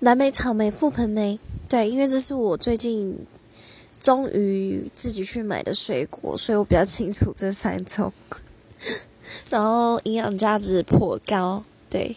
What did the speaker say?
蓝莓、草莓、覆盆莓，对，因为这是我最近终于自己去买的水果，所以我比较清楚这三种。然后营养价值颇高，对。